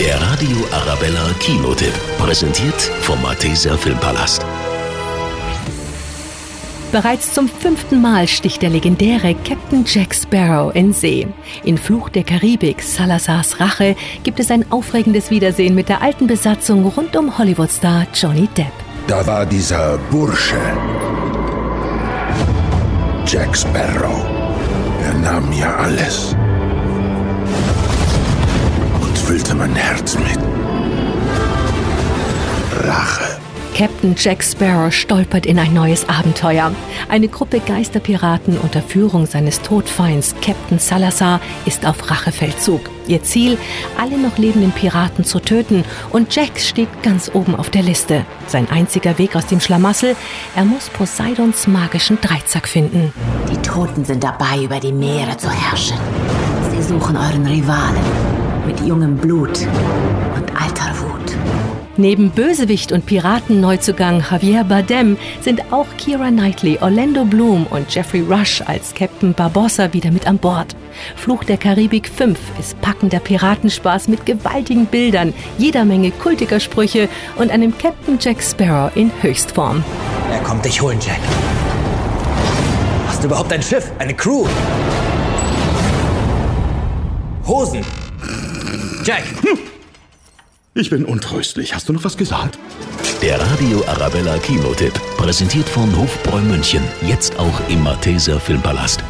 Der Radio Arabella Kinotipp. Präsentiert vom Malteser Filmpalast. Bereits zum fünften Mal sticht der legendäre Captain Jack Sparrow in See. In Fluch der Karibik, Salazars Rache, gibt es ein aufregendes Wiedersehen mit der alten Besatzung rund um Hollywood-Star Johnny Depp. Da war dieser Bursche. Jack Sparrow. Er nahm mir alles. Mein Herz mit Rache. Captain Jack Sparrow stolpert in ein neues Abenteuer. Eine Gruppe Geisterpiraten unter Führung seines Todfeinds Captain Salazar ist auf Rachefeldzug. Ihr Ziel, alle noch lebenden Piraten zu töten und Jack steht ganz oben auf der Liste. Sein einziger Weg aus dem Schlamassel, er muss Poseidons magischen Dreizack finden. Die Toten sind dabei, über die Meere zu herrschen. Sie suchen euren Rivalen mit jungem Blut und alter Wut. Neben Bösewicht und Piraten-Neuzugang Javier Bardem sind auch Kira Knightley, Orlando Bloom und Jeffrey Rush als Captain Barbossa wieder mit an Bord. Fluch der Karibik 5 ist packender Piratenspaß mit gewaltigen Bildern, jeder Menge kultiger Sprüche und einem Captain Jack Sparrow in Höchstform. Er kommt dich holen, Jack. Hast du überhaupt ein Schiff? Eine Crew? Hosen! Jack! Hm. Ich bin untröstlich. Hast du noch was gesagt? Der Radio Arabella Kinotipp. Präsentiert von Hofbräu München. Jetzt auch im Malteser Filmpalast.